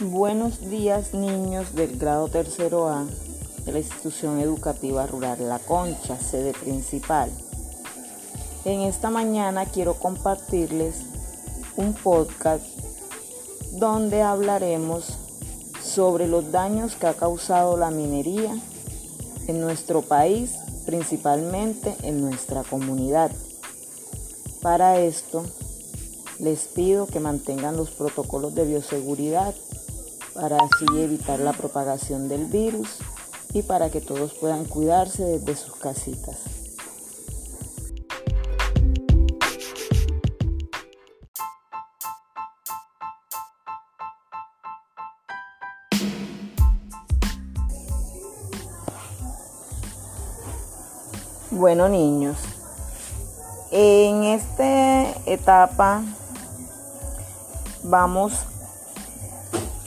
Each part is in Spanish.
Buenos días niños del grado tercero A de la institución educativa rural La Concha, sede principal. En esta mañana quiero compartirles un podcast donde hablaremos sobre los daños que ha causado la minería en nuestro país, principalmente en nuestra comunidad. Para esto, les pido que mantengan los protocolos de bioseguridad para así evitar la propagación del virus y para que todos puedan cuidarse desde sus casitas. Bueno niños, en esta etapa vamos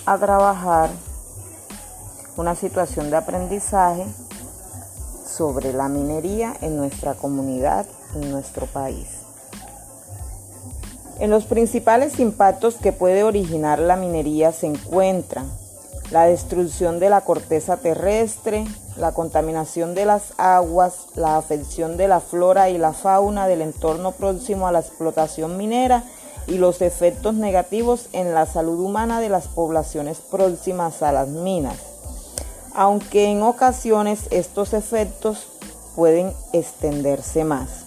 a trabajar una situación de aprendizaje sobre la minería en nuestra comunidad, en nuestro país. En los principales impactos que puede originar la minería se encuentran la destrucción de la corteza terrestre, la contaminación de las aguas, la afección de la flora y la fauna del entorno próximo a la explotación minera y los efectos negativos en la salud humana de las poblaciones próximas a las minas, aunque en ocasiones estos efectos pueden extenderse más.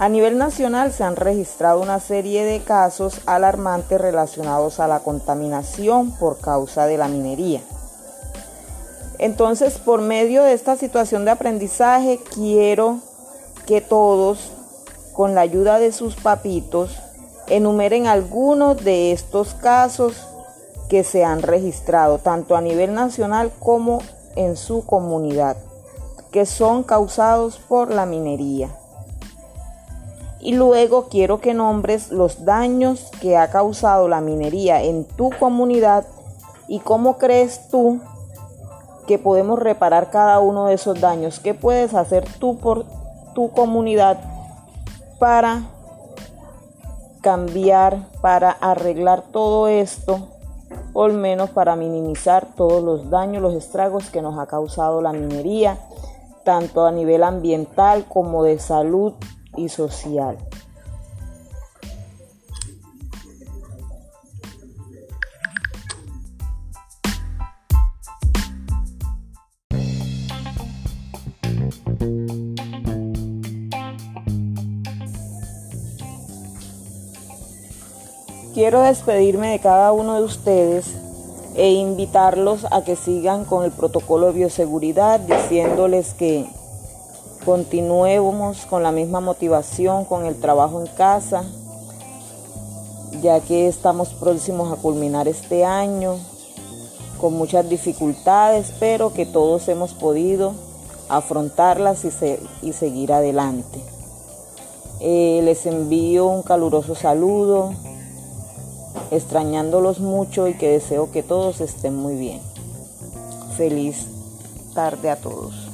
A nivel nacional se han registrado una serie de casos alarmantes relacionados a la contaminación por causa de la minería. Entonces, por medio de esta situación de aprendizaje, quiero que todos, con la ayuda de sus papitos, enumeren algunos de estos casos que se han registrado, tanto a nivel nacional como en su comunidad, que son causados por la minería. Y luego quiero que nombres los daños que ha causado la minería en tu comunidad y cómo crees tú que podemos reparar cada uno de esos daños. ¿Qué puedes hacer tú por tu comunidad para cambiar, para arreglar todo esto, al menos para minimizar todos los daños, los estragos que nos ha causado la minería, tanto a nivel ambiental como de salud y social. Quiero despedirme de cada uno de ustedes e invitarlos a que sigan con el protocolo de bioseguridad, diciéndoles que continuemos con la misma motivación, con el trabajo en casa, ya que estamos próximos a culminar este año con muchas dificultades, pero que todos hemos podido afrontarlas y, seguir adelante. Eh, les envío un caluroso saludo extrañándolos mucho y que deseo que todos estén muy bien. Feliz tarde a todos.